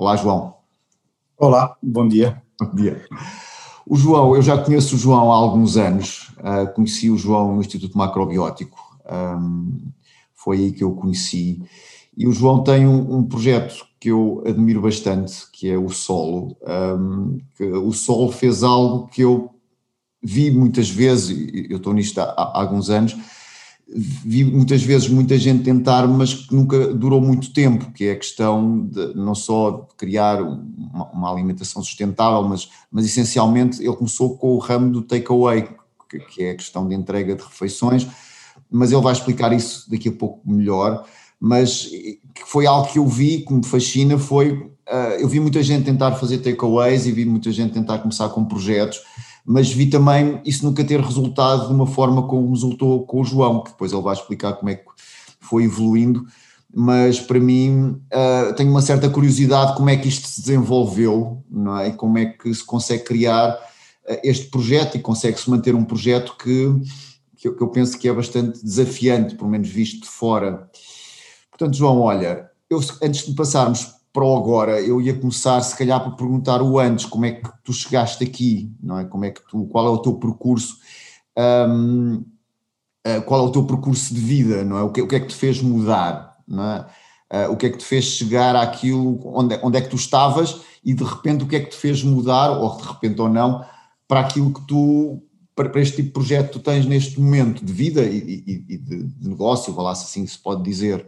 Olá, João. Olá, bom dia. Bom dia. O João, eu já conheço o João há alguns anos, uh, conheci o João no Instituto Macrobiótico, um, foi aí que eu o conheci, e o João tem um, um, projeto que eu admiro bastante, que é o Solo. Um, o Solo fez algo que eu vi muitas vezes, eu estou nisto há, há alguns anos, vi muitas vezes muita gente tentar, mas que nunca durou muito tempo, que é a questão de não só de criar uma, uma alimentação sustentável, mas, mas essencialmente ele começou com o ramo do takeaway, que, que é a questão de entrega de refeições, mas ele vai explicar isso daqui a pouco melhor, mas que foi algo que eu vi, que me fascina, foi, uh, eu vi muita gente tentar fazer takeaways e vi muita gente tentar começar com projetos, mas vi também isso nunca ter resultado de uma forma como resultou com o João, que depois ele vai explicar como é que foi evoluindo, mas para mim uh, tenho uma certa curiosidade como é que isto se desenvolveu, não é? Como é que se consegue criar uh, este projeto e consegue-se manter um projeto que, que eu, que eu penso que é bastante desafiante, pelo menos visto de fora. Portanto, João, olha, eu, antes de passarmos para o agora, eu ia começar se calhar por perguntar o antes, como é que tu chegaste aqui, não é? Como é que tu, qual é o teu percurso, um, eh, qual é o teu percurso de vida, não é? O que, o que é que te fez mudar, não é? Uh, o que é que te fez chegar àquilo, onde, onde é que tu estavas e de repente o que é que te fez mudar, ou de repente ou não, para aquilo que tu, para, para este tipo de projeto que tu tens neste momento de vida e, e, e de, negócio, vá lá se assim se pode dizer.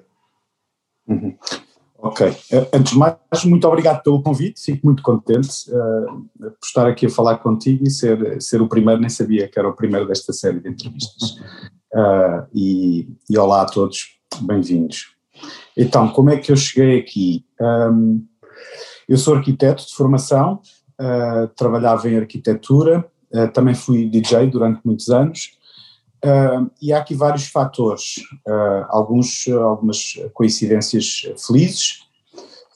Ok. Eh, antes de mais, muito obrigado pelo convite, fico muito contente uh, por estar aqui a falar contigo e ser, ser o primeiro, nem sabia que era o primeiro desta série de entrevistas. Uh, e, e, olá a todos, bem-vindos. Então, como é que eu cheguei aqui? Um, eu sou arquiteto de formação, uh, trabalhava em arquitetura, também fui DJ durante muitos anos Uh, e há aqui vários fatores, uh, alguns, algumas coincidências felizes,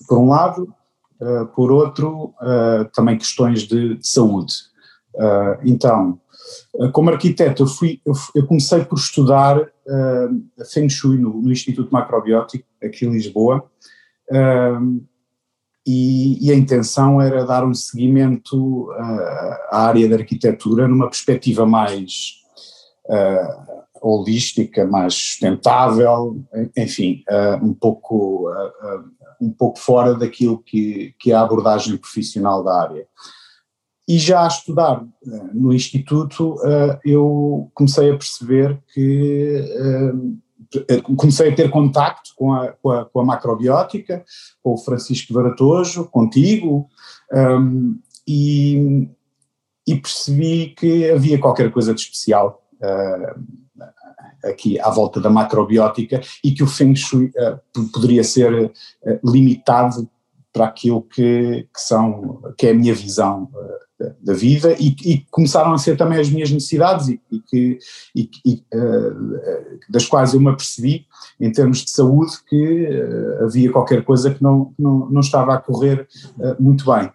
por um lado, uh, por outro, também questões de, de saúde. então, como arquiteto, eu, fui, eu, comecei por estudar Feng Shui no, no, Instituto Macrobiótico, aqui em Lisboa, e, e, a intenção era dar um seguimento à área da arquitetura numa perspectiva mais uh, holística, mais sustentável, enfim, uh, um, pouco, uh, um pouco fora daquilo que, que é a abordagem profissional da área. E já a estudar no Instituto, eu comecei a perceber que comecei a ter contacto com a, com a, com a macrobiótica, com o Francisco Varatojo, contigo, um, e, e, percebi que havia qualquer coisa de especial aqui à volta da macrobiótica e que o Feng Shui uh, poderia ser uh, limitado para aquilo que, que, são, que é a minha visão da vida e, e, começaram a ser também as minhas necessidades e, e que, e, das quais eu me apercebi em termos de saúde que havia qualquer coisa que não, não, não estava a correr muito bem.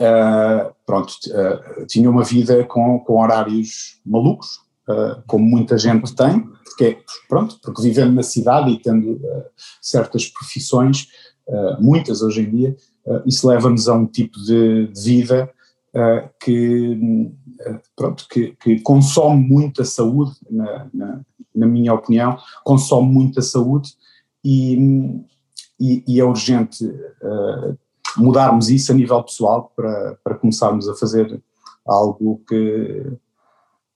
Uh, pronto, uh, tinha uma vida com, com horários malucos, uh, como muita gente tem, porque, é, pronto, porque vivendo na cidade e tendo certas profissões, muitas hoje em dia, isso leva-nos a um tipo de, de vida que, pronto, que, que, consome muita saúde, na, na, na, minha opinião, consome muita saúde e, e, e é urgente mudarmos isso a nível pessoal para, para começarmos a fazer algo que,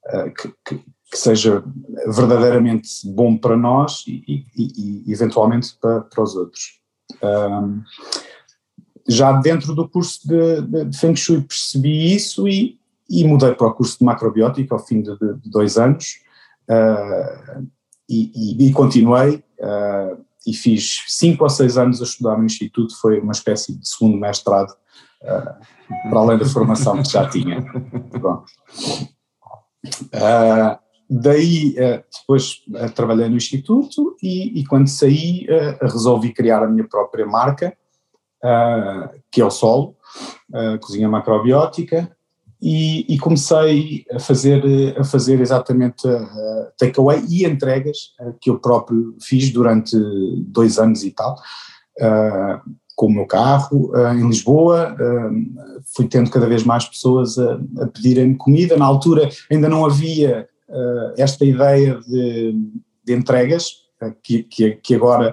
eh, que, que, que seja verdadeiramente bom para nós e, e, e eventualmente para, para os outros. Um, já dentro do curso de, de, de, Feng Shui percebi isso e, e mudei para o curso de macrobiótica ao fim de, de dois anos uh, e, e, continuei. Uh, e fiz cinco ou seis anos a estudar no Instituto, foi uma espécie de segundo mestrado, uh, para além da formação que já tinha. Uh, daí, uh, depois trabalhei no Instituto e, e quando saí resolvi criar a minha própria marca, que é o Solo, Cozinha Macrobiótica, e, e, comecei a fazer, a fazer exatamente uh, takeaway e entregas uh, que eu próprio fiz durante dois anos e tal. Uh, com o meu carro em Lisboa, fui tendo cada vez mais pessoas a, a pedirem comida. Na altura ainda não havia esta ideia de, de entregas, que, que, que, agora,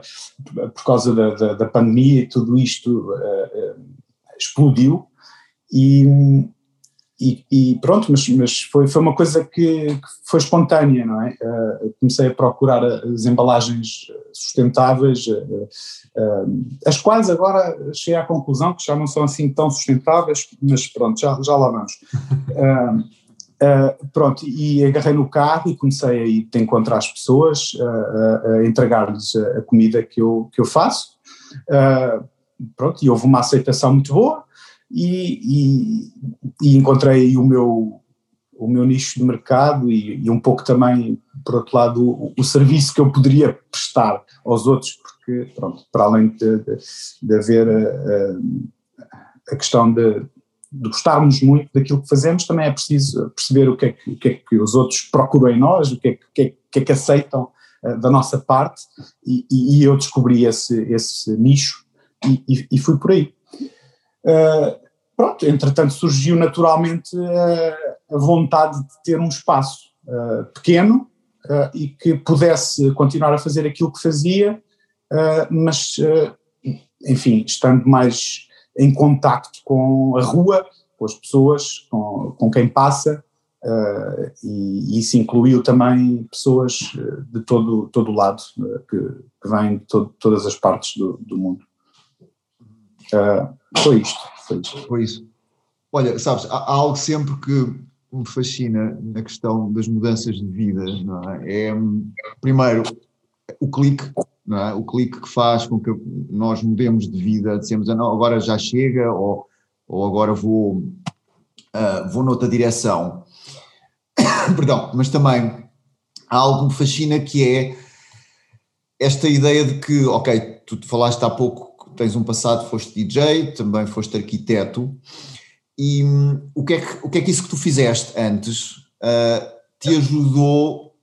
por causa da, da, da pandemia e tudo isto, explodiu. E, e, e, pronto, mas, mas foi, foi uma coisa que, que foi espontânea, não é? Uh, comecei a procurar as embalagens sustentáveis, uh, uh, as quais agora cheguei à conclusão que já não são assim tão sustentáveis, mas pronto, já, já lá vamos. pronto, e agarrei no carro e comecei a ir de encontrar as pessoas, a entregar-lhes a, a, comida que eu, que eu faço. pronto, e houve uma aceitação muito boa e, e, e encontrei o meu, o meu nicho de mercado e, e, um pouco também, por outro lado, o, o, serviço que eu poderia prestar aos outros, porque, pronto, para além de, de, de haver a, a, questão de, de, gostarmos muito daquilo que fazemos, também é preciso perceber o que é que, o que, é que os outros procuram em nós, o que é que, que, é, que, é que aceitam uh, da nossa parte, e, e, eu descobri esse, esse nicho e, e fui por aí. Uh, pronto, entretanto surgiu naturalmente uh, a vontade de ter um espaço uh, pequeno e que pudesse continuar a fazer aquilo que fazia, mas, enfim, estando mais em contacto com a rua, com as pessoas, com, com quem passa, Uh, e, e, isso incluiu também pessoas de todo, todo lado, uh, que, que vêm de todo, todas as partes do, do mundo. Uh, foi isto. Foi isso. Olha, sabes, há, algo sempre que me fascina na questão das mudanças de vida, não é? é primeiro, o clique, não é? O clique que faz com que nós mudemos de vida, dizemos, ah, não, agora já chega, ou, ou agora vou, uh, vou noutra direção. Perdão, mas também há algo que me fascina que é esta ideia de que, ok, tu falaste há pouco tens um passado, foste DJ, também foste arquiteto, e hum, o, que é que, o que é que isso que tu fizeste antes uh, te ajudou,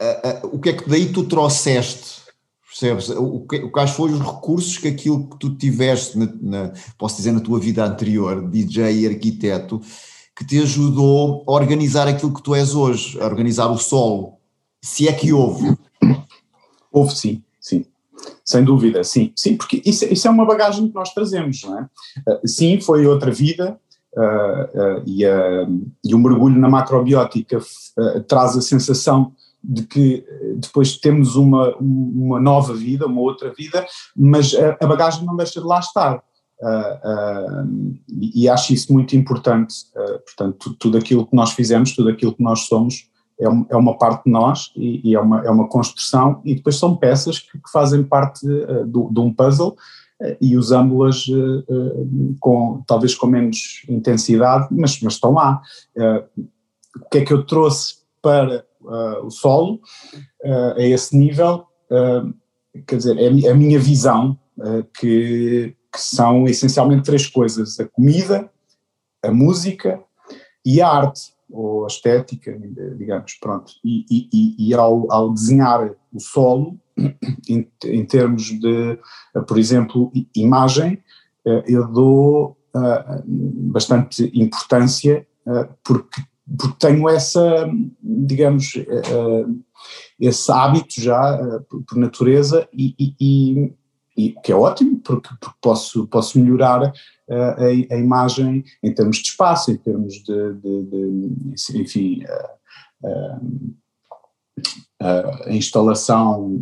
uh, uh, o que é que daí tu trouxeste, percebes? O que, quais foram os recursos que aquilo que tu tiveste, na, na, posso dizer, na tua vida anterior, DJ e arquiteto, que te ajudou a organizar aquilo que tu és hoje, a organizar o solo, se é que houve? Houve sim. Sem dúvida, sim, sim, porque isso, isso é uma bagagem que nós trazemos, não é? Uh, sim, foi outra vida uh, uh, e, e o mergulho na macrobiótica traz a sensação de que depois temos uma, uma nova vida, uma outra vida, mas a, a bagagem não deixa de lá estar. e acho isso muito importante, portanto, tudo aquilo que nós fizemos, tudo aquilo que nós somos, é, é uma parte de nós e, e, é, uma, é uma construção, e depois são peças que, que fazem parte uh, do, de um puzzle uh, e usamos-las uh, com, talvez com menos intensidade, mas, mas estão lá. o que é que eu trouxe para o solo a esse nível? quer dizer, é a minha visão, que, que são essencialmente três coisas: a comida, a música e a arte ou a estética, digamos, pronto. E, e, e ao, ao, desenhar o solo, em, em, termos de, por exemplo, imagem, eh, eu dou uh, bastante importância uh, porque, porque tenho essa, digamos, esse hábito já por natureza e, e, que é ótimo porque, porque posso, posso melhorar a, a, imagem em termos de espaço, em termos de, de, de enfim, a, a, instalação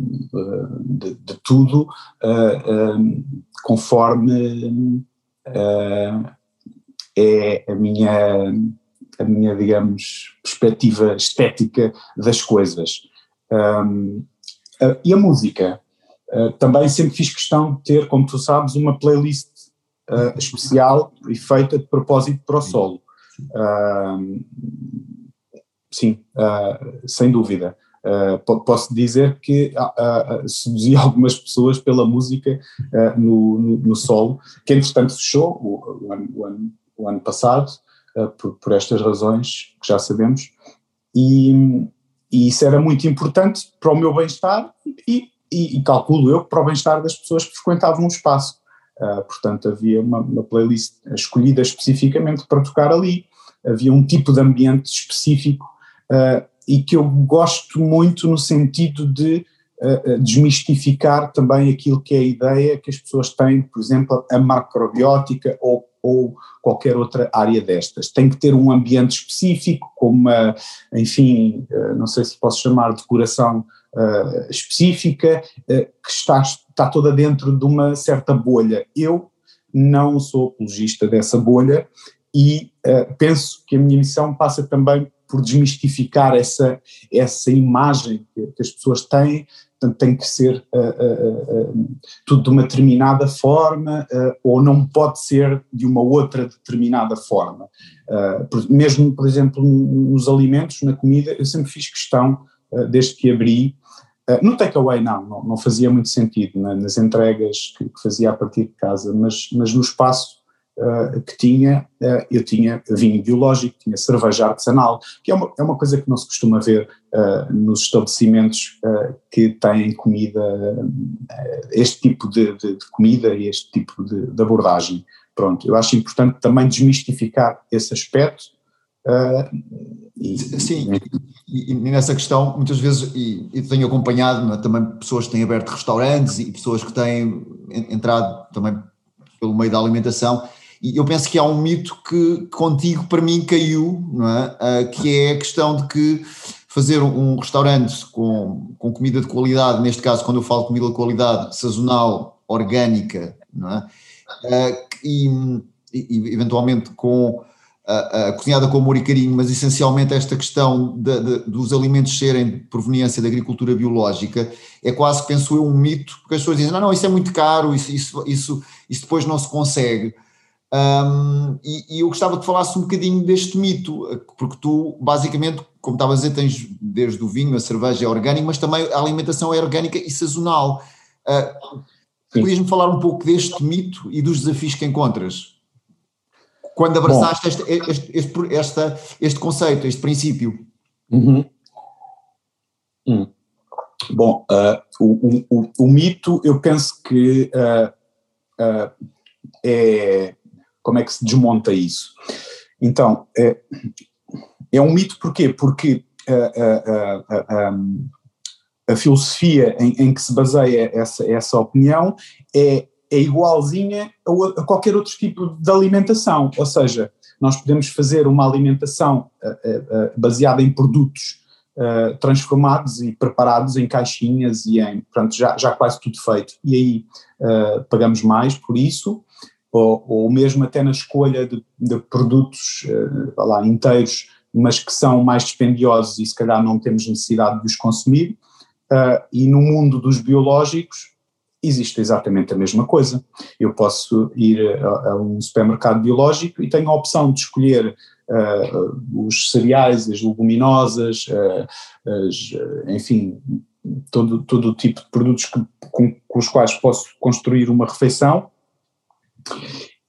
de, de tudo conforme é a minha, a minha, digamos, perspectiva estética das coisas. e a música? também sempre fiz questão de ter, como tu sabes, uma playlist uh, especial e feita de propósito para o solo. Uh, sim, uh, sem dúvida. posso dizer que seduzi algumas pessoas pela música no, no, no, solo, que entretanto fechou o, o, ano, o, ano, o ano, passado, por, por, estas razões que já sabemos, e, e isso era muito importante para o meu bem-estar e, e, e, calculo eu para o bem-estar das pessoas que frequentavam o espaço. Uh, portanto, havia uma, uma, playlist escolhida especificamente para tocar ali, havia um tipo de ambiente específico uh, e que eu gosto muito no sentido de uh, desmistificar também aquilo que é a ideia que as pessoas têm, por exemplo, a macrobiótica ou, ou qualquer outra área destas. Tem que ter um ambiente específico, com uma, enfim, não sei se posso chamar de decoração uh, específica, uh, que está, está toda dentro de uma certa bolha. Eu não sou apologista dessa bolha e uh, penso que a minha missão passa também por desmistificar essa, essa imagem que, que as pessoas têm, portanto tem que ser tudo de uma determinada forma ou não pode ser de uma outra determinada forma. mesmo, por exemplo, nos alimentos, na comida, eu sempre fiz questão, desde que abri, eh, no takeaway não, não, não, fazia muito sentido né, nas entregas que, que, fazia a partir de casa, mas, mas no espaço uh, que tinha, uh, eu tinha vinho biológico, tinha cerveja artesanal, que é uma, é uma coisa que não se costuma ver uh, nos estabelecimentos que têm comida, este tipo de, de, de, comida e este tipo de, de, abordagem. Pronto, eu acho importante também desmistificar esse aspecto. E, Sim, e, e, nessa questão, muitas vezes, e, e tenho acompanhado é, também pessoas que têm aberto restaurantes e pessoas que têm entrado também pelo meio da alimentação, e eu penso que há um mito que contigo, para mim, caiu, não é? Uh, que é a questão de que fazer um restaurante com, com comida de qualidade, neste caso, quando eu falo de comida de qualidade, sazonal, orgânica, não é? Uh, e, e, eventualmente com uh, cozinhada com amor e carinho, mas essencialmente esta questão de, de, dos alimentos serem de proveniência da agricultura biológica é quase, penso eu, um mito, porque as pessoas dizem, não, não, isso é muito caro, isso, isso, isso, isso depois não se consegue. Um, e, e, eu gostava que falasse um bocadinho deste mito, porque tu, basicamente, como estava a dizer, tens desde o vinho, a cerveja é orgânica, mas também a alimentação é orgânica e sazonal. Uh, Podias-me falar um pouco deste mito e dos desafios que encontras? Quando abraçaste este, este, este, esta, este conceito, este princípio? Uhum. Hum. Bom, uh, o, o, o, mito, eu penso que uh, uh, é. Como é que se desmonta isso? Então, é, é um mito porquê? Porque a filosofia em, em, que se baseia essa, essa opinião é é igualzinha a, a, qualquer outro tipo de alimentação, ou seja, nós podemos fazer uma alimentação uh, uh, baseada em produtos uh, transformados e preparados em caixinhas e em, portanto, já, já quase tudo feito, e aí pagamos mais por isso, ou, ou mesmo até na escolha de, de produtos lá, inteiros, mas que são mais dispendiosos e se calhar não temos necessidade de os consumir, e no mundo dos biológicos, existe exatamente a mesma coisa. Eu posso ir a, a um supermercado biológico e tenho a opção de escolher uh, os cereais, as leguminosas, uh, as, enfim, todo, todo o tipo de produtos que, com, com, os quais posso construir uma refeição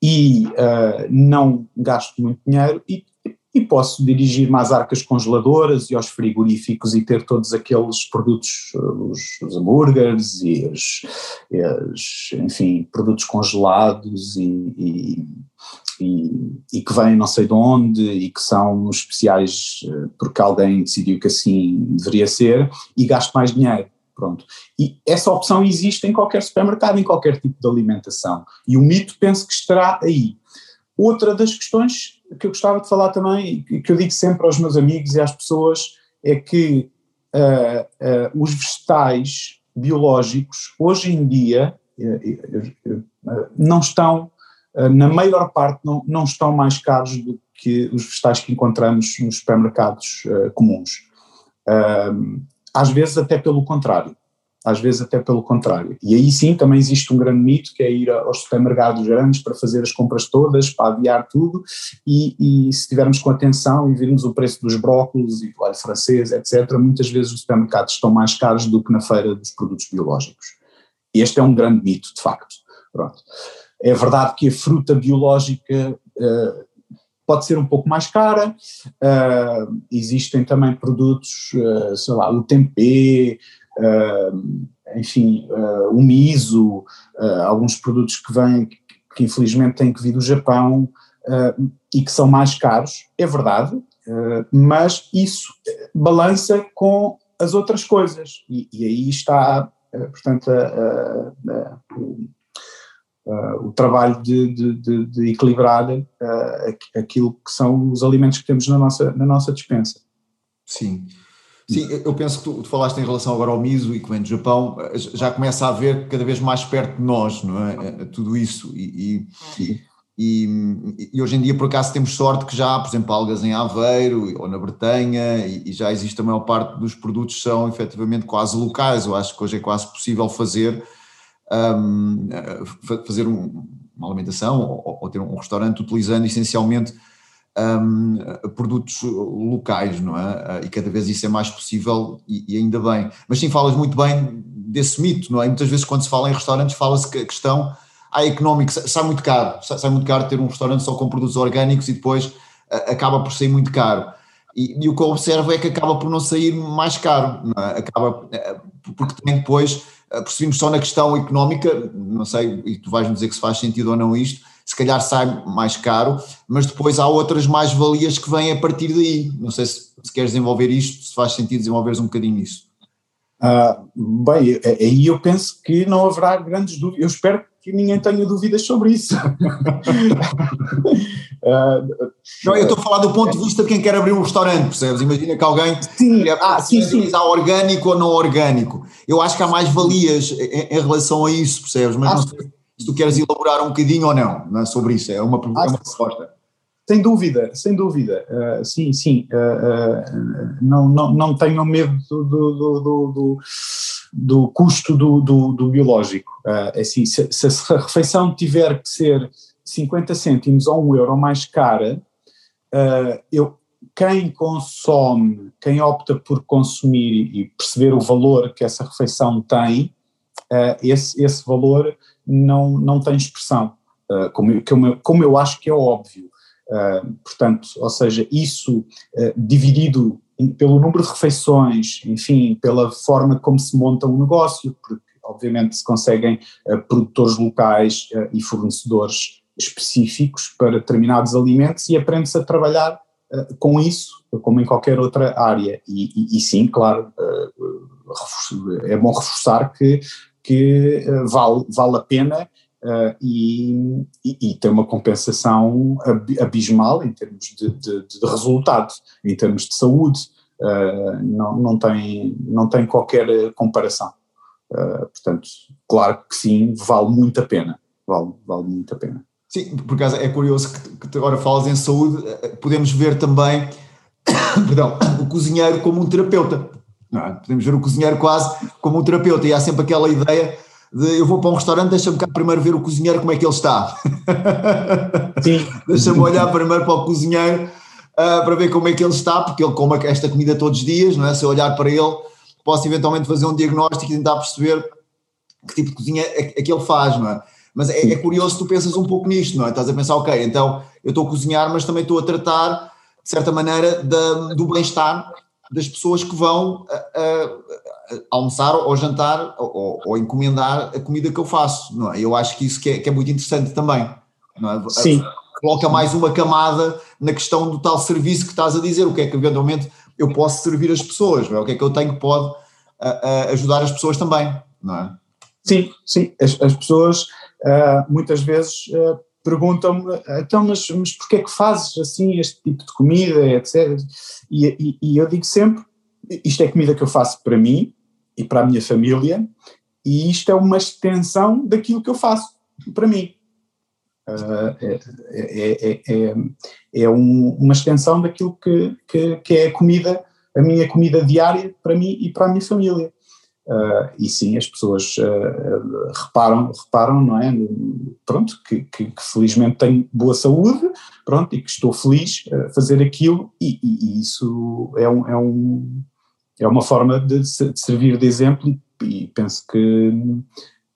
e uh, não gasto muito dinheiro e e posso dirigir-me às arcas congeladoras e aos frigoríficos e ter todos aqueles produtos, os, os hambúrgueres e os, enfim, produtos congelados e, e, e, e, que vêm não sei de onde e que são especiais eh, porque alguém decidiu que assim deveria ser e gasto mais dinheiro. Pronto. E essa opção existe em qualquer supermercado, em qualquer tipo de alimentação. E o mito penso que estará aí. Outra das questões que eu gostava de falar também, e que eu digo sempre aos meus amigos e às pessoas, é que uh, uh, os vegetais biológicos, hoje em dia, uh, não estão, na maior parte, não, não estão mais caros do que os vegetais que encontramos nos supermercados comuns. às vezes, até pelo contrário às vezes até pelo contrário. E aí sim também existe um grande mito que é ir aos supermercados grandes para fazer as compras todas, para aviar tudo, e, e se estivermos com atenção e virmos o preço dos brócolos e do alho francês, etc., muitas vezes os supermercados estão mais caros do que na feira dos produtos biológicos. Este é um grande mito, de facto. Pronto. É verdade que a fruta biológica uh, pode ser um pouco mais cara, uh, existem também produtos, uh, sei lá, o tempê, enfim, uh, o miso, uh, alguns produtos que vêm, que infelizmente têm que vir do Japão e que são mais caros, é verdade, mas isso balança com as outras coisas e, e aí está, portanto, o trabalho de, de, de, de equilibrar aquilo que são os alimentos que temos na nossa, na nossa dispensa. Sim. Sim, eu penso que tu, tu, falaste em relação agora ao miso e que vem do Japão, já começa a ver cada vez mais perto de nós, não é? é tudo isso. E, e, e, e, hoje em dia, por acaso, temos sorte que já há, por exemplo, algas em Aveiro ou na Bretanha, e, já existe a maior parte dos produtos são efetivamente quase locais. Eu acho que hoje é quase possível fazer, um, fazer um, uma alimentação ou, ou ter um restaurante utilizando essencialmente um, produtos locais, não é? E cada vez isso é mais possível e, e, ainda bem. Mas sim, falas muito bem desse mito, não é? E muitas vezes quando se fala em restaurantes fala-se que a questão a económica sai muito caro, sai muito caro ter um restaurante só com produtos orgânicos e depois acaba por sair muito caro. E, e, o que eu observo é que acaba por não sair mais caro, é? acaba eh, porque também depois percebemos só na questão económica, não sei, e tu vais-me dizer que se faz sentido ou não isto, se calhar sai mais caro, mas depois há outras mais-valias que vêm a partir daí. Não sei se, se queres desenvolver isto, se faz sentido desenvolveres um bocadinho isso. Uh, bem, aí eu penso que não haverá grandes dúvidas. Eu espero que ninguém tenha dúvidas sobre isso. uh, não, eu estou a falar do ponto de vista de quem quer abrir um restaurante, percebes? Imagina que alguém sim, quer ah, sim, sim. orgânico ou não orgânico. Eu acho que há mais valias em, em relação a isso, percebes? Mas não sei se tu queres elaborar um bocadinho ou não, não é, sobre isso, é uma, é uma resposta. Sem dúvida, sem dúvida, uh, sim, sim, uh, uh, não, não, não tenham medo do, do, do, do, do custo do, do, do biológico, é assim, se, se, a refeição tiver que ser 50 cêntimos ou um euro mais cara, eu, quem consome, quem opta por consumir e perceber o valor que essa refeição tem, esse, esse valor não, não tem expressão, uh, como, como, como, eu acho que é óbvio. Uh, portanto, ou seja, isso uh, dividido pelo número de refeições, enfim, pela forma como se monta um negócio, porque obviamente se conseguem produtores locais e fornecedores específicos para determinados alimentos e aprende-se a trabalhar com isso, como em qualquer outra área. E, e, e sim, claro, é bom reforçar que que uh, vale, vale a pena uh, e, e, e, tem uma compensação abismal em termos de, de, de resultado, em termos de saúde, uh, não, não, tem, não tem qualquer comparação. portanto, claro que sim, vale muito a pena, vale, vale muito a pena. Sim, por acaso é curioso que, que agora falas em saúde, podemos ver também perdão, o cozinheiro como um terapeuta. É? Podemos ver o cozinheiro quase como um terapeuta e há sempre aquela ideia de eu vou para um restaurante, deixa-me cá primeiro ver o cozinheiro como é que ele está. deixa-me olhar primeiro para o cozinheiro uh, para ver como é que ele está, porque ele come esta comida todos os dias, não é? Se eu olhar para ele, posso eventualmente fazer um diagnóstico e tentar perceber que tipo de cozinha é, é que ele faz, não é? Mas é, é curioso tu pensas um pouco nisto, não é? Estás a pensar, ok, então eu estou a cozinhar, mas também estou a tratar, de certa maneira, da, do bem-estar das pessoas que vão almoçar ou jantar ou, ou, encomendar a comida que eu faço. Não é? Eu acho que isso que é, que é muito interessante também. É? Sim. Coloca mais uma camada na questão do tal serviço que estás a dizer, o que é que eventualmente eu posso servir as pessoas, é? o que é que eu tenho que pode ajudar as pessoas também, não é? Sim, sim, as, as pessoas uh, muitas vezes uh, perguntam-me, então, mas, mas porquê é que fazes assim este tipo de comida, etc. E, e, e, eu digo sempre, isto é comida que eu faço para mim e para a minha família, e isto é uma extensão daquilo que eu faço para mim. Uh, é, é, é, é um, uma extensão daquilo que, que, que é a comida, a minha comida diária para mim e para a minha família. Uh, e sim, as pessoas uh, reparam, reparam, não é? Pronto, que, que, que, felizmente tenho boa saúde, pronto, e que estou feliz a fazer aquilo, e, e, e isso é, um, é, um, é uma forma de, de servir de exemplo, e penso que,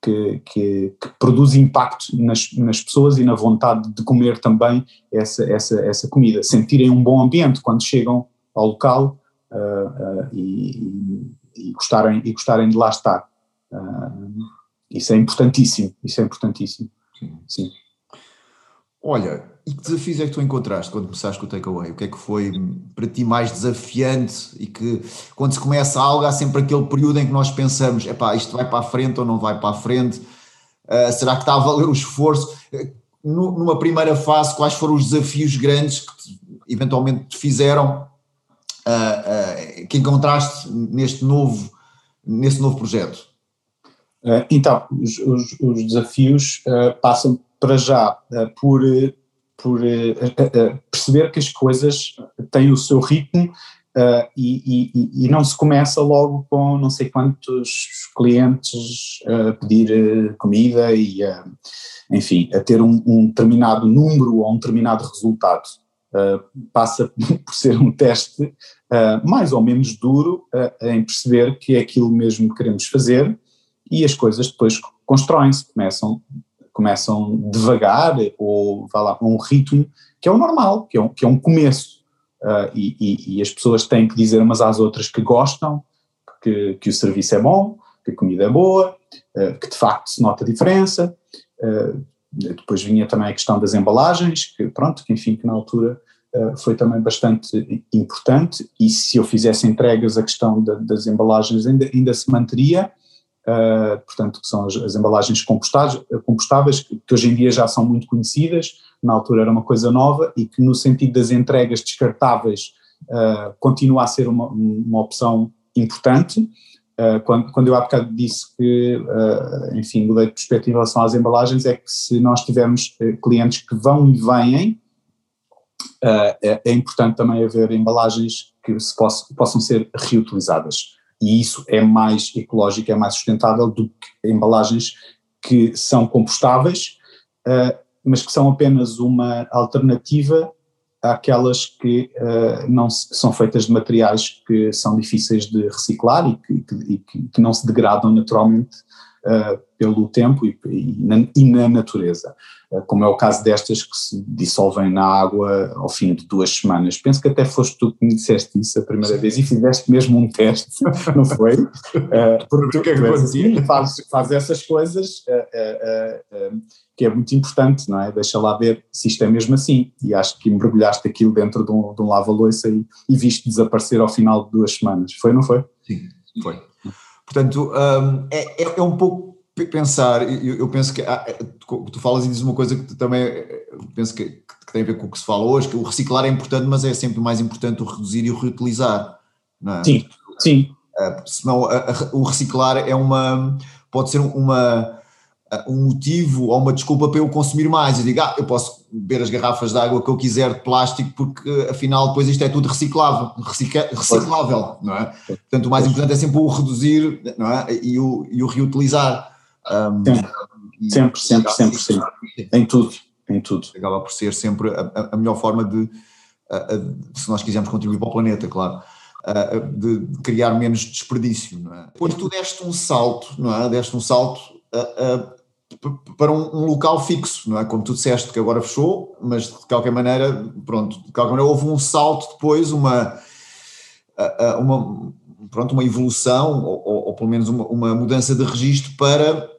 que, que, que, produz impacto nas, nas pessoas e na vontade de comer também essa, essa, essa comida, sentirem um bom ambiente quando chegam ao local uh, e e gostarem, e gostarem de lá estar. Uh, isso é importantíssimo, isso é importantíssimo. Sim. Sim. Olha, e que desafios é que tu encontraste quando começaste com o takeaway? O que é que foi para ti mais desafiante e que quando se começa algo há sempre aquele período em que nós pensamos, epá, isto vai para a frente ou não vai para a frente? Uh, será que está a valer o esforço? Numa primeira fase, quais foram os desafios grandes que eventualmente te fizeram, uh, que encontraste neste novo, nesse novo projeto? então, os, os, os desafios passam para já por por perceber que as coisas têm o seu ritmo uh, e, e, e, não se começa logo com não sei quantos clientes a pedir comida e, enfim, a ter um, um, determinado número ou um determinado resultado. Passa por ser um teste mais ou menos duro em perceber que é aquilo mesmo que queremos fazer e as coisas depois constroem-se, começam começam devagar ou vá lá, um ritmo que é o normal, que é um, que é um começo. Uh, e, e, e, as pessoas têm que dizer umas às outras que gostam, que, que o serviço é bom, que a comida é boa, uh, que de facto se nota a diferença. Depois vinha também a questão das embalagens, que pronto, que enfim, que na altura foi também bastante importante. E se eu fizesse entregas a questão da, das embalagens ainda, ainda se manteria, uh, portanto, que são as, as embalagens compostáveis, compostáveis que, que, hoje em dia já são muito conhecidas, na altura era uma coisa nova e que no sentido das entregas descartáveis uh, continua a ser uma, uma opção importante. Uh, quando, quando eu há bocado disse que, uh, enfim, mudei de perspectiva em relação às embalagens, é que se nós tivermos uh, clientes que vão e vêm, é, é, importante também haver embalagens que se poss, possam ser reutilizadas. E isso é mais ecológico, é mais sustentável do que embalagens que são compostáveis, uh, mas que são apenas uma alternativa àquelas que uh, não se, são feitas de materiais que são difíceis de reciclar e que, que, que, que não se degradam naturalmente uh, pelo tempo e, e, na, e, na, natureza, uh, como é o caso destas que se dissolvem na água ao fim de duas semanas. Penso que até foste tu que me disseste isso a primeira vez e fizeste mesmo um teste, não foi? Uh, porque tu, é tu assim, fazes, fazes essas coisas que é muito importante, não é? Deixa lá ver se isto é mesmo assim. E acho que mergulhaste aquilo dentro de um, de um lava-loiça e, e viste desaparecer ao final de duas semanas. Foi, não foi? Sim, foi. Portanto, um, é, é, é, um pouco pensar, eu, eu penso que é, tu, falas e dizes uma coisa que também penso que, que, tem a ver com o que se fala hoje, que o reciclar é importante, mas é sempre mais importante o reduzir e o reutilizar. É? Sim, sim. Uh, senão a, a, o reciclar é uma, pode ser uma um motivo ou uma desculpa para eu consumir mais. Eu digo, ah, eu posso beber as garrafas de água que eu quiser de plástico, porque afinal depois isto é tudo reciclável, reciclável, não é? Portanto, o mais importante é sempre o reduzir não é? e, o, e o reutilizar. Um, sempre, sempre, sempre, sempre, em tudo, em tudo. Acaba por ser sempre a, a melhor forma de, a, a, se nós quisermos contribuir para o planeta, claro. De, criar menos desperdício, não é? Depois tu deste um salto, não é? Deste um salto para um, um, local fixo, não é? Como tu disseste que agora fechou, mas de qualquer maneira, pronto, de qualquer maneira houve um salto depois, uma, uma, pronto, uma evolução, ou, ou, ou pelo menos uma, uma, mudança de registro para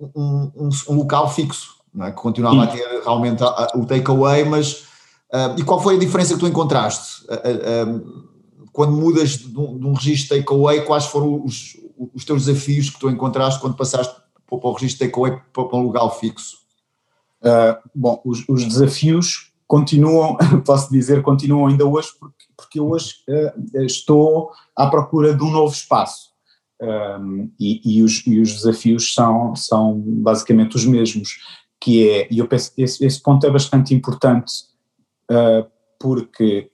um, um, um local fixo, não é? Que continuava Sim. a ter realmente o takeaway, mas uh, e qual foi a diferença que tu encontraste? Uh, uh, quando mudas de um, de um registro takeaway, quais foram os, os teus desafios que tu encontraste quando passaste para o registro takeaway para um lugar fixo? Uh, bom, os, os, desafios continuam, posso dizer, continuam ainda hoje, porque, porque eu hoje uh, estou à procura de um novo espaço. Um, e, e, os, e, os, desafios são, são basicamente os mesmos, que é, e eu penso que esse, esse ponto é bastante importante, uh, porque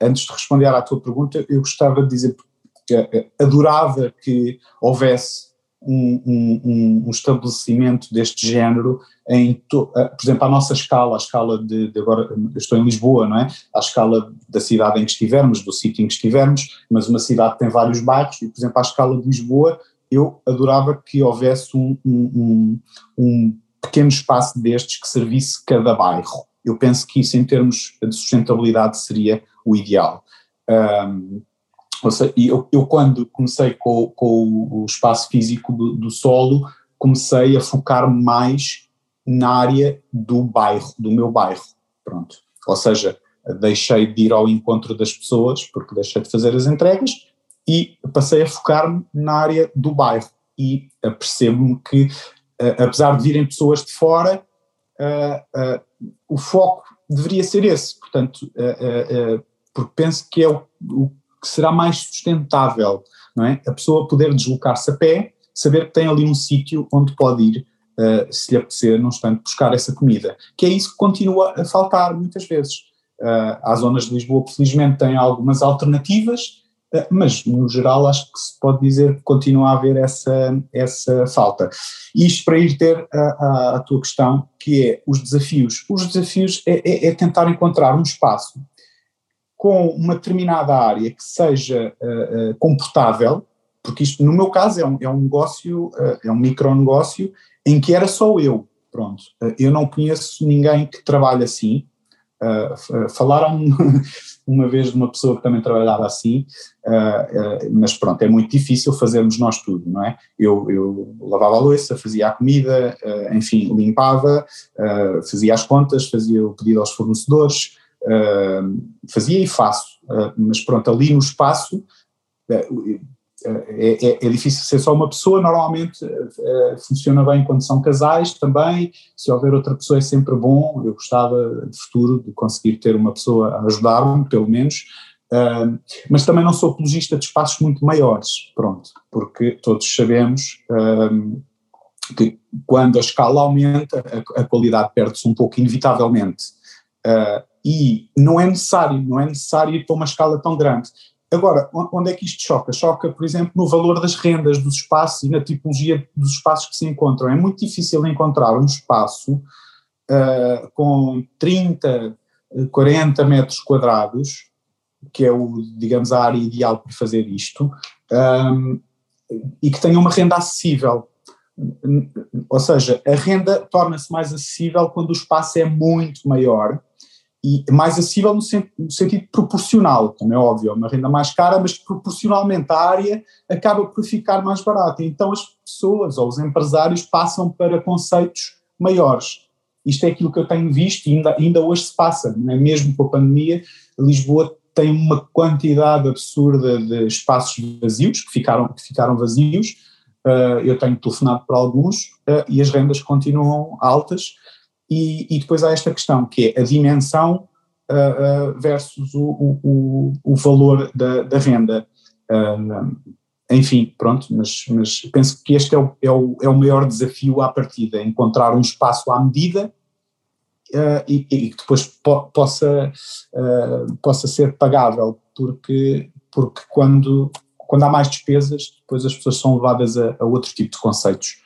antes de responder à tua pergunta, eu gostava de dizer que adorava que houvesse um, um, um, estabelecimento deste género em, to, por exemplo, a nossa escala, a escala de, de, agora, eu estou em Lisboa, não é? A escala da cidade em que estivermos, do sítio em que estivermos, mas uma cidade tem vários bairros e, por exemplo, a escala de Lisboa, eu adorava que houvesse um, um, um pequeno espaço destes que servisse cada bairro. Eu penso que isso, em termos de sustentabilidade, seria o ideal. Um, seja, eu, eu quando comecei com, com o espaço físico do, do solo, comecei a focar mais na área do bairro, do meu bairro, pronto. Ou seja, deixei de ir ao encontro das pessoas, porque deixei de fazer as entregas, e passei a focar-me na área do bairro. E percebo-me que, uh, apesar de virem pessoas de fora, uh, uh, o foco deveria ser esse. Portanto, porque penso que é o, o, que será mais sustentável, não é? A pessoa poder deslocar-se a pé, saber que tem ali um sítio onde pode ir, se lhe apetecer, num instante, buscar essa comida. Que é isso que continua a faltar muitas vezes. Uh, as zonas de Lisboa, felizmente têm algumas alternativas, uh, mas no geral acho que se pode dizer que continua a haver essa, essa falta. Isto para ir ter a, a, a tua questão, que é os desafios. Os desafios é, é, é, tentar encontrar um espaço com uma determinada área que seja uh, comportável, porque isto no meu caso é um, é um negócio, é um micronegócio em que era só eu, pronto. eu não conheço ninguém que trabalhe assim, Uh, falaram uma vez de uma pessoa que também trabalhava assim, uh, uh, mas pronto, é muito difícil fazermos nós tudo, não é? Eu, eu lavava a louça, fazia a comida, enfim, limpava, fazia as contas, fazia o pedido aos fornecedores, fazia e faço, mas pronto, ali no espaço é, é, é, difícil ser só uma pessoa, normalmente funciona bem quando são casais também, se houver outra pessoa é sempre bom, eu gostava de futuro de conseguir ter uma pessoa a ajudar-me, pelo menos, uh, mas também não sou apologista de espaços muito maiores, pronto, porque todos sabemos que quando a escala aumenta, a, a qualidade perde-se um pouco, inevitavelmente, uh, e não é necessário, não é necessário ir para uma escala tão grande. Agora, onde é que isto choca? Choca, por exemplo, no valor das rendas dos espaços e na tipologia dos espaços que se encontram. É muito difícil encontrar um espaço uh, com 30, 40 metros quadrados, que é o, digamos, a área ideal para fazer isto, um, e que tenha uma renda acessível. Ou seja, a renda torna-se mais acessível quando o espaço é muito maior e mais acessível no, no, sentido proporcional, como é óbvio, é uma renda mais cara, mas proporcionalmente a área acaba por ficar mais barata. Então as pessoas ou os empresários passam para conceitos maiores. Isto é aquilo que eu tenho visto e ainda, ainda hoje se passa, é? mesmo com a pandemia, Lisboa tem uma quantidade absurda de espaços vazios, que ficaram, que ficaram vazios, uh, eu tenho telefonado para alguns uh, e as rendas continuam altas, e, e, depois há esta questão, que é a dimensão uh, uh, versus o, o, o, valor da, da renda. Uh, enfim, pronto, mas, mas, penso que este é o, é, o, é o maior desafio à partida, encontrar um espaço à medida e, e, que depois po, possa, possa ser pagável, porque, porque quando, quando há mais despesas, depois as pessoas são levadas a, a outro tipo de conceitos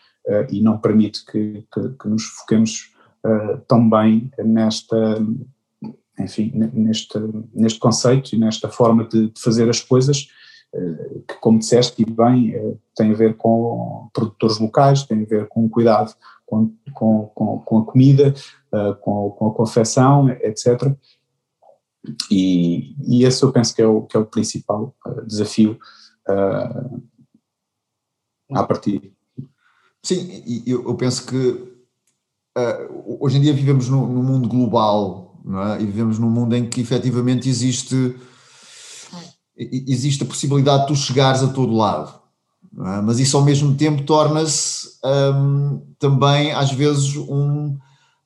e não permite que, que, que nos foquemos uh, tão bem nesta, enfim, neste, neste conceito e nesta forma de, de fazer as coisas, uh, que como disseste e bem, uh, tem a ver com produtores locais, tem a ver com cuidado com, com, com, com a comida, com, com a confecção, etc. E, e esse eu penso que é o, que é o principal desafio a partir. Sim, eu penso que uh, hoje em dia vivemos num, num mundo global é? e vivemos num mundo em que efetivamente existe, existe a possibilidade de tu chegares a todo lado. É? Mas isso ao mesmo tempo torna-se um, também às vezes um,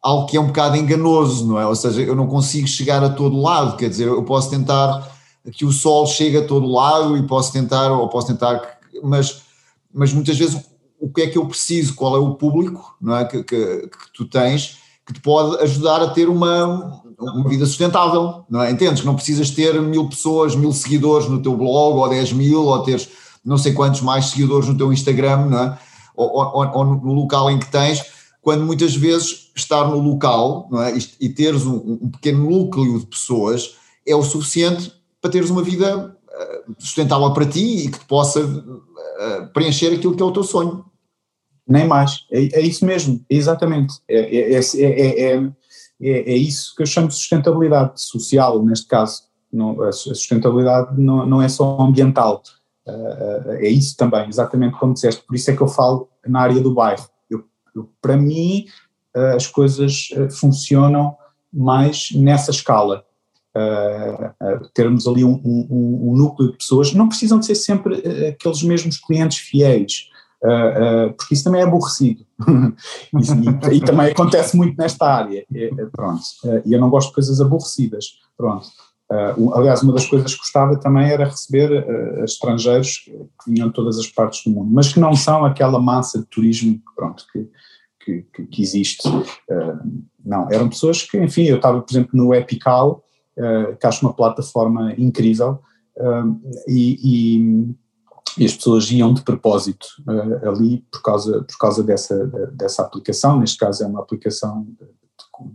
algo que é um bocado enganoso, não é? Ou seja, eu não consigo chegar a todo lado, quer dizer, eu posso tentar que o sol chegue a todo lado e posso tentar, ou posso tentar, mas, mas muitas vezes o que é que eu preciso, qual é o público não é, que, que, que tu tens que te pode ajudar a ter uma, uma vida sustentável, não é? Entendes? Não precisas ter mil pessoas, mil seguidores no teu blog, ou 10 mil, ou teres não sei quantos mais seguidores no teu Instagram, não é? ou, ou, ou no local em que tens, quando muitas vezes estar no local não é? e, e teres um, um, pequeno núcleo de pessoas é o suficiente para teres uma vida eh, sustentável para ti e que te possa eh, preencher aquilo que é o teu sonho nem mais. É, é isso mesmo, exatamente. É, é, é, isso que eu chamo de sustentabilidade social, neste caso. Não, a sustentabilidade não, não é só ambiental, é isso também, exatamente como disseste. Por isso é que eu falo na área do bairro. Eu, eu, para mim, as coisas funcionam mais nessa escala. Uh, uh, termos ali um, um, um, núcleo de pessoas, não precisam de ser sempre aqueles mesmos clientes fiéis, porque isso também é aborrecido. e, e, também acontece muito nesta área. É, é, pronto. E eu não gosto de coisas aborrecidas. Pronto. aliás, uma das coisas que gostava também era receber estrangeiros que vinham de todas as partes do mundo, mas que não são aquela massa de turismo pronto, que, que, que, que existe. não, eram pessoas que, enfim, eu estava, por exemplo, no Epical uh, que acho uma plataforma incrível uh, e, e, e, as pessoas iam de propósito uh, ali por causa, por causa dessa, dessa aplicação, neste caso é uma aplicação de,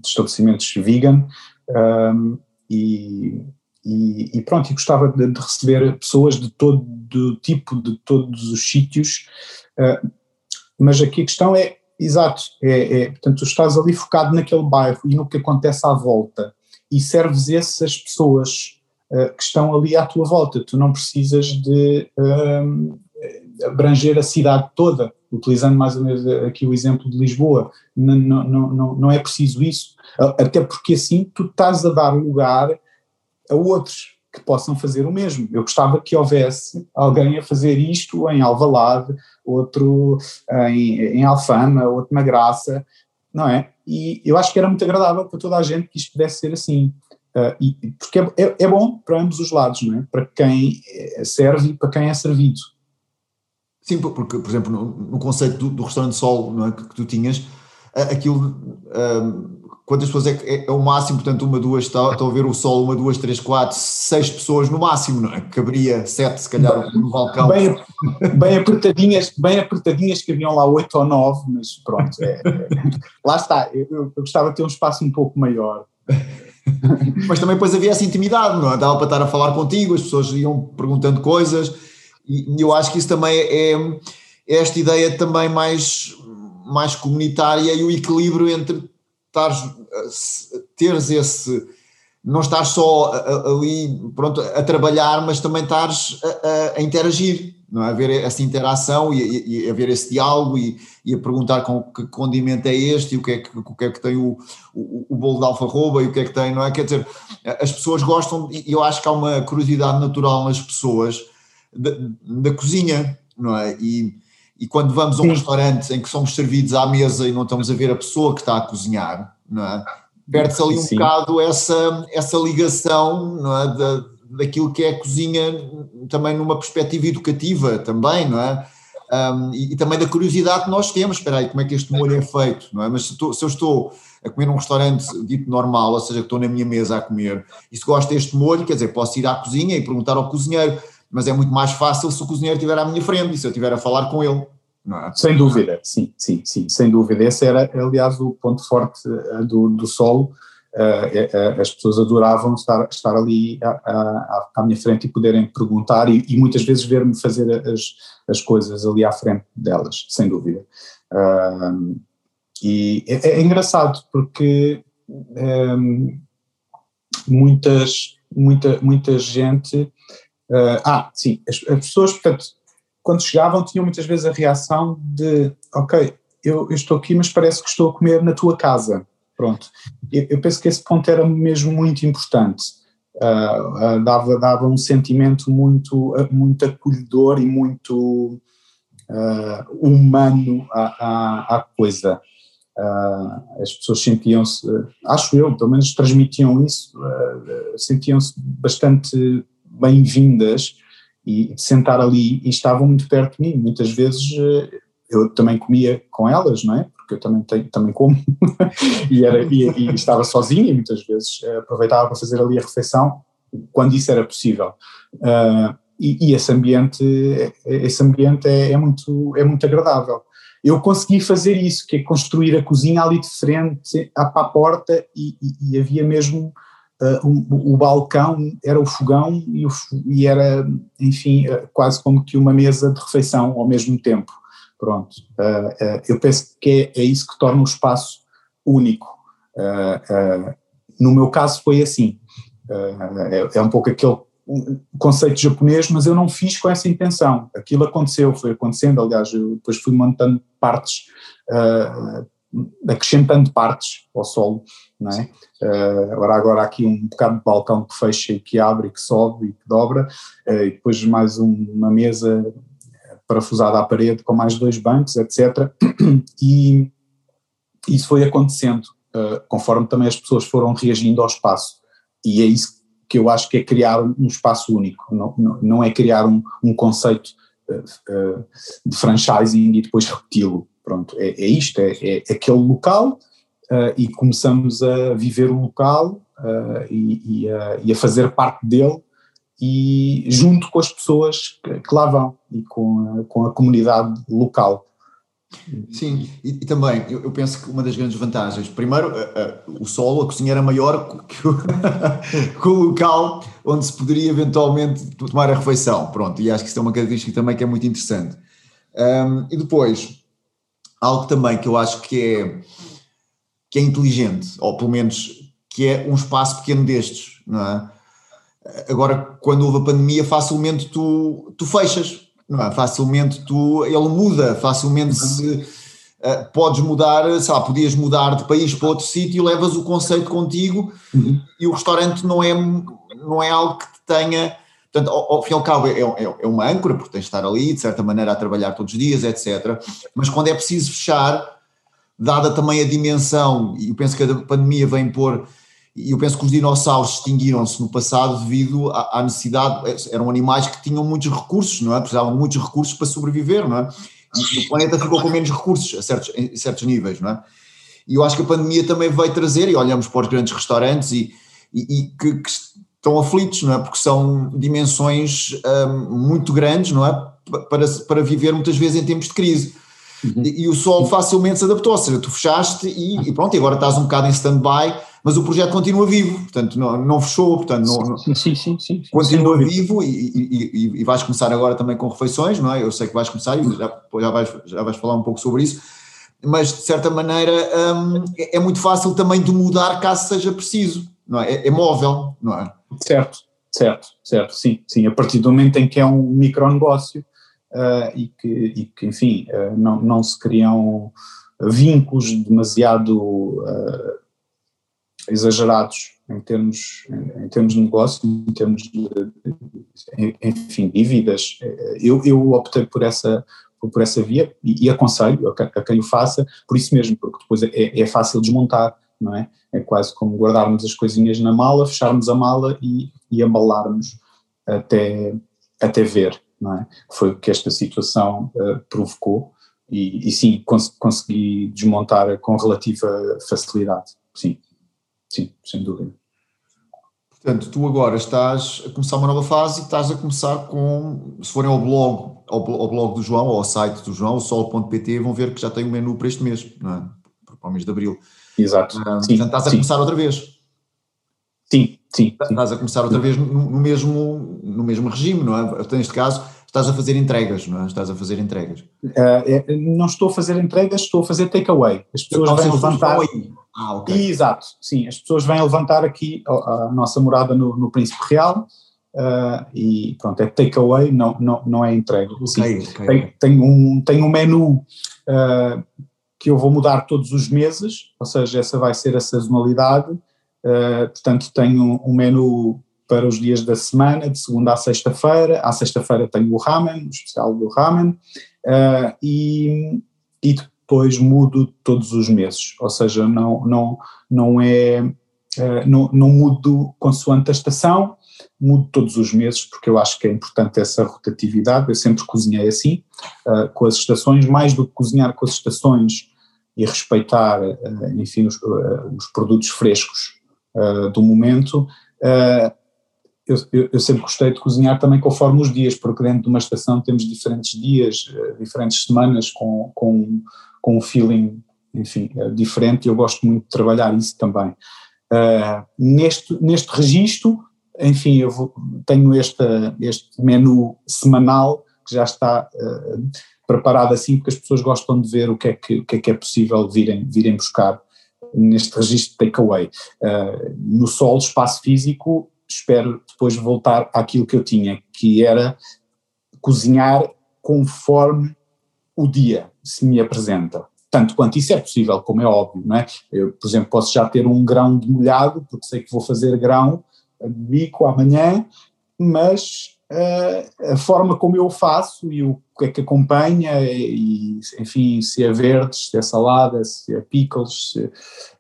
de estabelecimentos vegan um, e, e, e, pronto, e gostava de, de, receber pessoas de todo tipo, de todos os sítios, uh, mas aqui a questão é, exato, é, é, portanto tu estás ali focado naquele bairro e no que acontece à volta, e serves essas pessoas uh, que estão ali à tua volta. Tu não precisas de um, abranger a cidade toda, utilizando mais ou menos aqui o exemplo de Lisboa. Não, não, não, não é preciso isso, até porque assim tu estás a dar lugar a outros que possam fazer o mesmo. Eu gostava que houvesse alguém a fazer isto em Alvalade, outro em, em Alfama, outro na Graça, não é? E eu acho que era muito agradável para toda a gente que isto pudesse ser assim. Uh, e, porque é, é, é, bom para ambos os lados, não é? Para quem eh, serve e para quem é servido. Sim, porque, por exemplo, no, no conceito do, do, restaurante Sol é, que, que, tu tinhas, aquilo quantas pessoas é, é, é, o máximo, portanto, uma, duas, está a ver o sol, uma, duas, três, quatro, seis pessoas no máximo, não é? Caberia sete, se calhar, no balcão. Bem, bem, apertadinhas, bem apertadinhas que haviam lá oito ou nove, mas pronto, é, é, lá está, eu, eu, gostava de ter um espaço um pouco maior. mas também depois havia essa intimidade, não é? Dava para estar a falar contigo, as pessoas iam perguntando coisas, e, eu acho que isso também é, é esta ideia também mais, mais comunitária e o equilíbrio entre estares, teres esse, não estás só ali pronto, a trabalhar, mas também estás a, a, interagir, não é? a ver essa interação e, e, e a ver esse diálogo e, e, a perguntar com que condimento é este e o que é que, o que, é que tem o, o, o bolo de alfarroba e o que é que tem, não é? Quer dizer, as pessoas gostam, e eu acho que há uma curiosidade natural nas pessoas da, da cozinha, não é? E, e quando vamos a um Sim. restaurante em que somos servidos à mesa e não estamos a ver a pessoa que está a cozinhar, não é? Perde-se ali um Sim. bocado essa, essa ligação não é? da, daquilo que é a cozinha também numa perspectiva educativa também, não é? Um, e, e, também da curiosidade que nós temos, espera aí, como é que este molho é feito, não é? Mas se, estou, se eu estou a comer num restaurante dito normal, ou seja, que estou na minha mesa a comer, e se gosto deste molho, quer dizer, posso ir à cozinha e perguntar ao cozinheiro, mas é muito mais fácil se o cozinheiro estiver à minha frente e se eu estiver a falar com ele. É? Sem dúvida, sim, sim, sim, sem dúvida. Esse era, aliás, o ponto forte eh, do, do solo. Uh, as pessoas adoravam estar, estar ali à, à, à, minha frente e poderem perguntar e, e muitas vezes ver-me fazer as, as coisas ali à frente delas, sem dúvida. E é, é, engraçado porque um, muitas, muita, muita gente Uh, ah, sim, as, as, pessoas, portanto, quando chegavam tinham muitas vezes a reação de, ok, eu, eu, estou aqui, mas parece que estou a comer na tua casa. Pronto. Eu, penso que esse ponto era mesmo muito importante. Uh, uh, dava, dava um sentimento muito, muito acolhedor e muito humano à, à, à coisa. as pessoas sentiam-se, acho eu, pelo menos transmitiam isso, sentiam-se bastante bem-vindas e de sentar ali e estavam muito perto de mim. Muitas vezes eh, eu também comia com elas, não é? Porque eu também, tenho, também como e, era, e, e, estava sozinho e muitas vezes eh, aproveitava para fazer ali a refeição quando isso era possível. Uh, e, e, esse ambiente, esse ambiente é, é, muito, é muito agradável. Eu consegui fazer isso, que é construir a cozinha ali de frente à, porta e, e havia mesmo uh, o, o, balcão era o fogão e, o, e, era, enfim, uh, quase como que uma mesa de refeição ao mesmo tempo. Pronto, uh, eu penso que é, é, isso que torna o espaço único. no meu caso foi assim, é, é, um pouco aquele conceito japonês, mas eu não fiz com essa intenção. Aquilo aconteceu, foi acontecendo, aliás, eu depois fui montando partes acrescentando partes ao solo, não é? Uh, agora, agora aqui um bocado de balcão que fecha e que abre e que sobe e que dobra, uh, e depois mais um, uma mesa parafusada à parede com mais dois bancos, etc. E isso foi acontecendo, uh, conforme também as pessoas foram reagindo ao espaço, e é isso que eu acho que é criar um espaço único, não, não, não é criar um, um conceito de franchising e depois repeti-lo. Pronto, é, é isto, é, é, aquele local uh, e começamos a viver o local uh, e, e, a, e, a, fazer parte dele e junto com as pessoas que, lá vão e com a, com a comunidade local. Sim, e, e também eu, eu, penso que uma das grandes vantagens, primeiro, o solo, a cozinha era maior que o, que o, local onde se poderia eventualmente tomar a refeição, pronto, e acho que isso é uma característica também que é muito interessante. Um, e depois, algo também que eu acho que é, que é inteligente, ou pelo menos que é um espaço pequeno destes, não é? Agora, quando houve a pandemia, facilmente tu, tu fechas, não é? Facilmente tu, ele muda, facilmente se, uh, podes mudar, sei lá, podias mudar de país para outro sítio e levas o conceito contigo uhum. e o restaurante não é, não é algo que te tenha Portanto, ao, ao fim e ao cabo, é, é, é, uma âncora, porque tens de estar ali, de certa maneira, a trabalhar todos os dias, etc. Mas quando é preciso fechar, dada também a dimensão, e eu penso que a pandemia vem pôr, e eu penso que os dinossauros extinguiram-se no passado devido à, à, necessidade, eram animais que tinham muitos recursos, não é? Precisavam de muitos recursos para sobreviver, não é? E o planeta ficou com menos recursos a certos, a certos níveis, não é? E eu acho que a pandemia também veio trazer, e olhamos para os grandes restaurantes e, e, e que, que estão aflitos, não é? Porque são dimensões um, muito grandes, não é? Para, para viver muitas vezes em tempos de crise. Uhum. E, e, o sol facilmente se adaptou, ou seja, tu fechaste e, e pronto, e agora estás um bocado em stand-by, mas o projeto continua vivo, portanto não, não fechou, portanto não, sim, sim, sim, sim, continua vivo e, e, e, vais começar agora também com refeições, não é? Eu sei que vais começar e já, já, vais, já vais falar um pouco sobre isso, mas de certa maneira um, é, é muito fácil também de mudar caso seja preciso, não é? É, é móvel, não é? Certo, certo, certo, sim, sim. A partir do momento em que é um micronegócio uh, e, que, e que, enfim, uh, não, não se criam vínculos demasiado uh, exagerados em termos, em, termos de negócio, em termos de, enfim, dívidas. Eu, eu optei por essa, por essa via e, e aconselho a, a, quem o faça, por isso mesmo, porque depois é, é fácil desmontar não é? É quase como guardarmos as coisinhas na mala, fecharmos a mala e, e embalarmos até, até ver, não é? Foi o que esta situação uh, provocou e, e sim, cons consegui desmontar com relativa facilidade, sim, sim, sem dúvida. Portanto, tu agora estás a começar uma nova fase e estás a começar com, se forem ao blog, ao, blog do João, ou ao site do João, o sol.pt, vão ver que já tem um menu para este mês, não é? para o mês de Abril. Exato. Ah, sim, portanto, estás a começar outra vez. Sim, sim. Estás a começar outra vez no, no, mesmo, no mesmo regime, não é? Então, neste caso, estás a fazer entregas, não é? Estás a fazer entregas. Uh, não estou a fazer entregas, estou a fazer takeaway. As pessoas vêm levantar. Ah, okay. Exato, sim. As pessoas vêm levantar aqui a, a nossa morada no, no Príncipe Real. Uh, e pronto, é takeaway, não, não, não é entrega. Okay, okay. Tem, tem, um, tem um menu uh, que eu vou mudar todos os meses, ou seja, essa vai ser a sazonalidade, uh, portanto tenho um menu para os dias da semana, de segunda à sexta-feira, à sexta-feira tenho o ramen, o especial do ramen, uh, e, e depois mudo todos os meses, ou seja, não, não, não é, uh, não, não mudo consoante a estação, mudo todos os meses, porque eu acho que é importante essa rotatividade, eu sempre cozinhei assim, uh, com as estações, mais do que cozinhar com as estações, e respeitar, eh, enfim, os, eh, os produtos frescos do momento, eu, eu, sempre gostei de cozinhar também conforme os dias, porque dentro de uma estação temos diferentes dias, diferentes semanas com, com, com um feeling, enfim, diferente e eu gosto muito de trabalhar isso também. neste, neste registro, enfim, eu vou, tenho este, este menu semanal que já está preparado assim, porque as pessoas gostam de ver o que é que, o que, é, que é possível virem, virem buscar neste registro de takeaway. Uh, no solo, espaço físico, espero depois voltar àquilo que eu tinha, que era cozinhar conforme o dia se me apresenta. tanto quanto isso é possível, como é óbvio, não é? Eu, por exemplo, posso já ter um grão de molhado, porque sei que vou fazer grão de bico amanhã, mas uh, a forma como eu faço e o que é que acompanha, e, enfim, se é verdes, se é salada, se é pickles, se,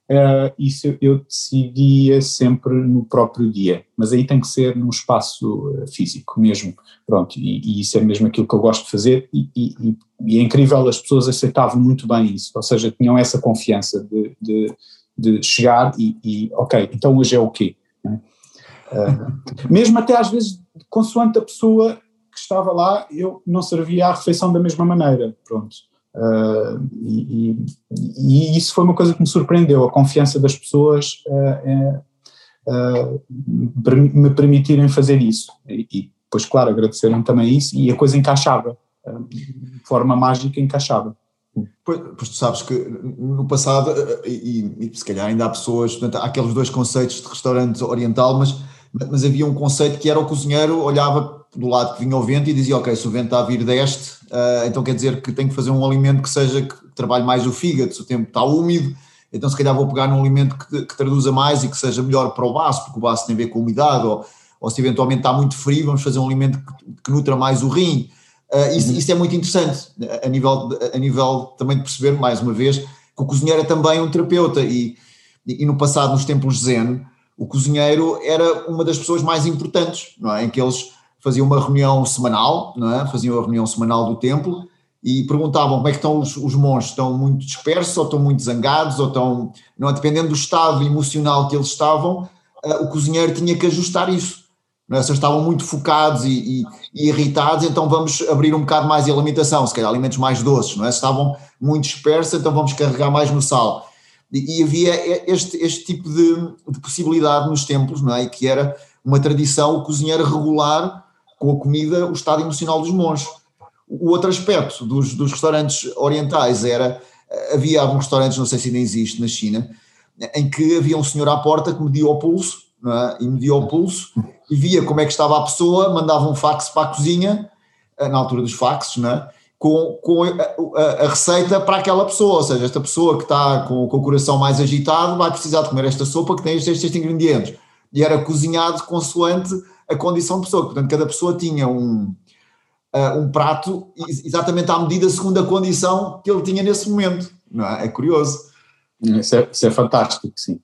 Uh, isso eu decidia sempre no próprio dia, mas aí tem que ser num espaço uh, físico mesmo, pronto, e, e, isso é mesmo aquilo que eu gosto de fazer e, e, e, é incrível, as pessoas aceitavam muito bem isso, ou seja, tinham essa confiança de, de, de chegar e, ok, então hoje é o quê? Uh, mesmo até às vezes, consoante a pessoa que estava lá, eu não servia a refeição da mesma maneira, pronto. Uh, e, e, isso foi uma coisa que me surpreendeu, a confiança das pessoas uh, me permitirem fazer isso. E, e depois, claro, agradeceram também isso e a coisa encaixava, de forma mágica encaixava. Pois, pois, tu sabes que no passado, e, e, se calhar ainda há pessoas, portanto, há aqueles dois conceitos de restaurante oriental, mas, mas havia um conceito que era o cozinheiro olhava do lado que vinha o vento e dizia, ok, se o vento está a vir deste, uh, então quer dizer que tenho que fazer um alimento que seja, que trabalhe mais o fígado, se o tempo está úmido, então se calhar vou pegar num alimento que, que traduza mais e que seja melhor para o baço, porque o baço tem a ver com a umidade, ou, ou se eventualmente está muito frio, vamos fazer um alimento que, que nutra mais o rim. Uh, isso, uhum. isso, é muito interessante, a nível, a nível também de perceber, mais uma vez, que o cozinheiro é também um terapeuta e, e, e no passado, nos templos zen, o cozinheiro era uma das pessoas mais importantes, não é? Em que eles faziam uma reunião semanal, não é? faziam a reunião semanal do templo e perguntavam como é que estão os, os monges, estão muito dispersos ou estão muito zangados ou estão, não é? dependendo do estado emocional que eles estavam, uh, o cozinheiro tinha que ajustar isso. Não é? Se estavam muito focados e, e, e, irritados, então vamos abrir um bocado mais a alimentação, se calhar alimentos mais doces, não é? Se estavam muito dispersos, então vamos carregar mais no sal. E, e havia este, este tipo de, de possibilidade nos templos, não é? E que era uma tradição, o cozinheiro regular com a comida o estado emocional dos monges. O outro aspecto dos, dos restaurantes orientais era, havia alguns restaurantes, não sei se ainda existe na China, em que havia um senhor à porta que media o pulso, é? e media o pulso, e via como é que estava a pessoa, mandava um fax para a cozinha, na altura dos faxes, é? com, com a, a, a, receita para aquela pessoa, ou seja, esta pessoa que está com, com, o coração mais agitado vai precisar de comer esta sopa que tem estes, estes ingredientes. E era cozinhado consoante a condição de pessoa. Portanto, cada pessoa tinha um, uh, um prato exatamente à medida segundo a condição que ele tinha nesse momento. Não é? é curioso. Isso é, isso é fantástico, sim.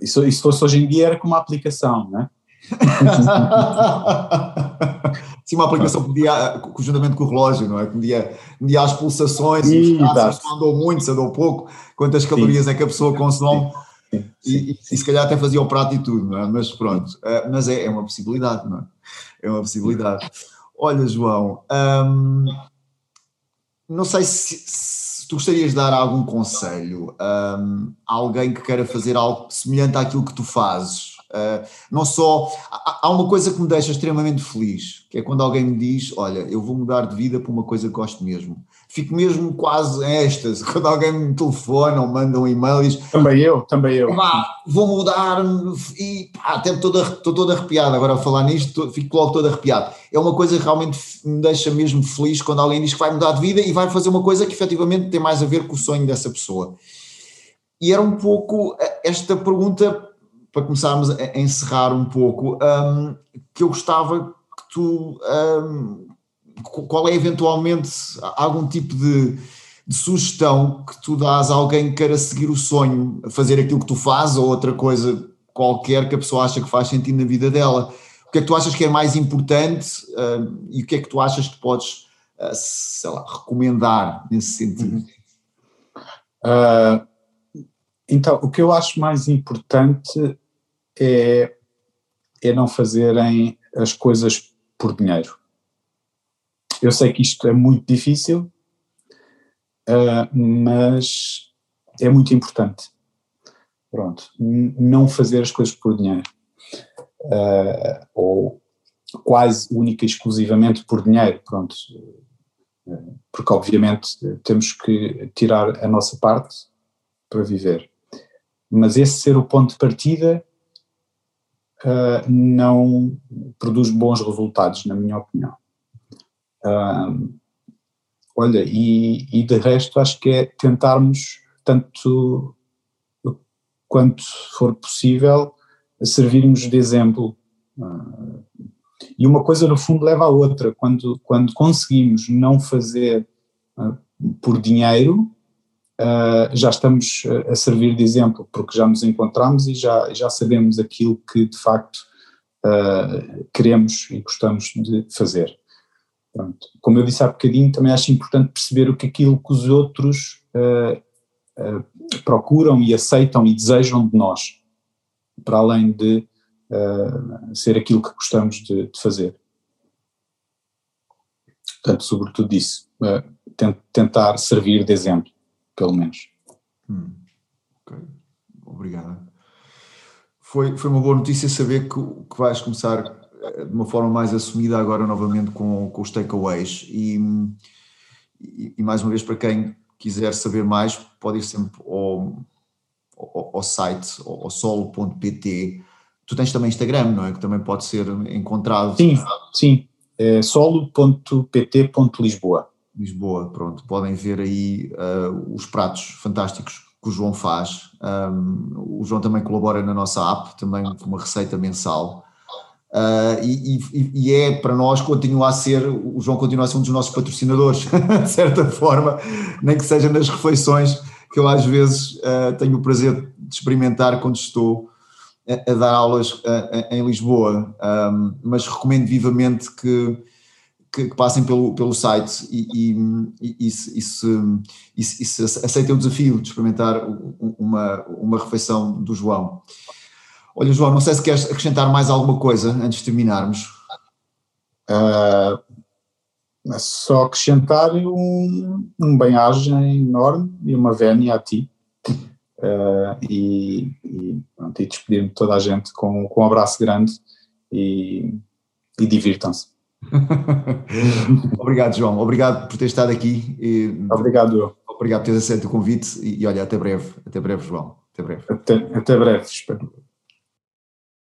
Isso, isso fosse hoje em dia era como uma aplicação, não é? Sim, uma aplicação que media, conjuntamente com o relógio, não é? Que media, media as pulsações, se andou muito, se andou pouco, quantas calorias Sim. é que a pessoa consome. Sim. E, e, se calhar até fazia o prato e tudo, é? Mas pronto, uh, mas é, é, uma possibilidade, não é? É uma possibilidade. Olha, João, hum, não sei se, se, tu gostarias de dar algum conselho um, a alguém que queira fazer algo semelhante àquilo que tu fazes, Uh, não só. Há, há, uma coisa que me deixa extremamente feliz, que é quando alguém me diz: Olha, eu vou mudar de vida para uma coisa que gosto mesmo. Fico mesmo quase em êxtase quando alguém me telefona ou manda um e-mail e diz: Também eu, também eu. vou mudar e pá, até estou todo, todo arrepiado agora a falar nisto, fico logo todo arrepiado. É uma coisa que realmente me deixa mesmo feliz quando alguém diz que vai mudar de vida e vai fazer uma coisa que efetivamente tem mais a ver com o sonho dessa pessoa. E era um pouco eh, esta pergunta para começarmos a encerrar um pouco, um, que eu gostava que tu. Um, qual é eventualmente algum tipo de, de, sugestão que tu dás a alguém que queira seguir o sonho, fazer aquilo que tu fazes ou outra coisa qualquer que a pessoa acha que faz sentido na vida dela? O que é que tu achas que é mais importante um, e o que é que tu achas que podes, uh, sei lá, recomendar nesse sentido? Uh, então, o que eu acho mais importante é, é não fazerem as coisas por dinheiro. Eu sei que isto é muito difícil, uh, mas é muito importante. Pronto, não fazer as coisas por dinheiro. Uh, ou quase única e exclusivamente por dinheiro, pronto. Uh, porque obviamente temos que tirar a nossa parte para viver. Mas esse ser o ponto de partida uh, não produz bons resultados, na minha opinião. Uh, olha, e, e de resto acho que é tentarmos, tanto quanto for possível, servirmos de exemplo. E uma coisa no fundo leva à outra. Quando, quando conseguimos não fazer por dinheiro, já estamos a servir de exemplo, porque já nos encontramos e já, já sabemos aquilo que de facto queremos e gostamos de fazer. Pronto. Como eu disse há bocadinho, também acho importante perceber o que aquilo que os outros uh, uh, procuram e aceitam e desejam de nós, para além de uh, ser aquilo que gostamos de, de, fazer. Portanto, sobretudo isso, tentar servir de exemplo, pelo menos. Hum. Ok, obrigado. Foi, foi uma boa notícia saber que, que vais começar de uma forma mais assumida agora novamente com, com os takeaways e, e, e, mais uma vez para quem quiser saber mais pode ir sempre ao, ao, ao site, ao, ao solo.pt tu tens também Instagram, não é? Que também pode ser encontrado. Sim, sim, é solo.pt.lisboa. Lisboa, pronto, podem ver aí uh, os pratos fantásticos que o João faz. Um, o João também colabora na nossa app, também com uma receita mensal. Uh, e, e, e, é para nós continua a ser, o João continua a ser um dos nossos patrocinadores, de certa forma, nem que seja nas refeições que eu às vezes uh, tenho o prazer de experimentar quando estou a, a dar aulas uh, em Lisboa, um, mas recomendo vivamente que, que, que, passem pelo, pelo site e, e, e, se, e, se, aceitem o desafio de experimentar uma, uma refeição do João. Olha, João, não sei se queres acrescentar mais alguma coisa antes de terminarmos. Uh, só acrescentar um, um bem-agem enorme e uma vénia a ti. Uh, e, e, e despedir-me de toda a gente com, com um abraço grande e, e divirtam-se. Obrigado, João. Obrigado por ter estado aqui. E, Obrigado. Obrigado por teres aceito o convite e, e olha, até breve. Até breve, João. Até breve. Até, até breve, espero.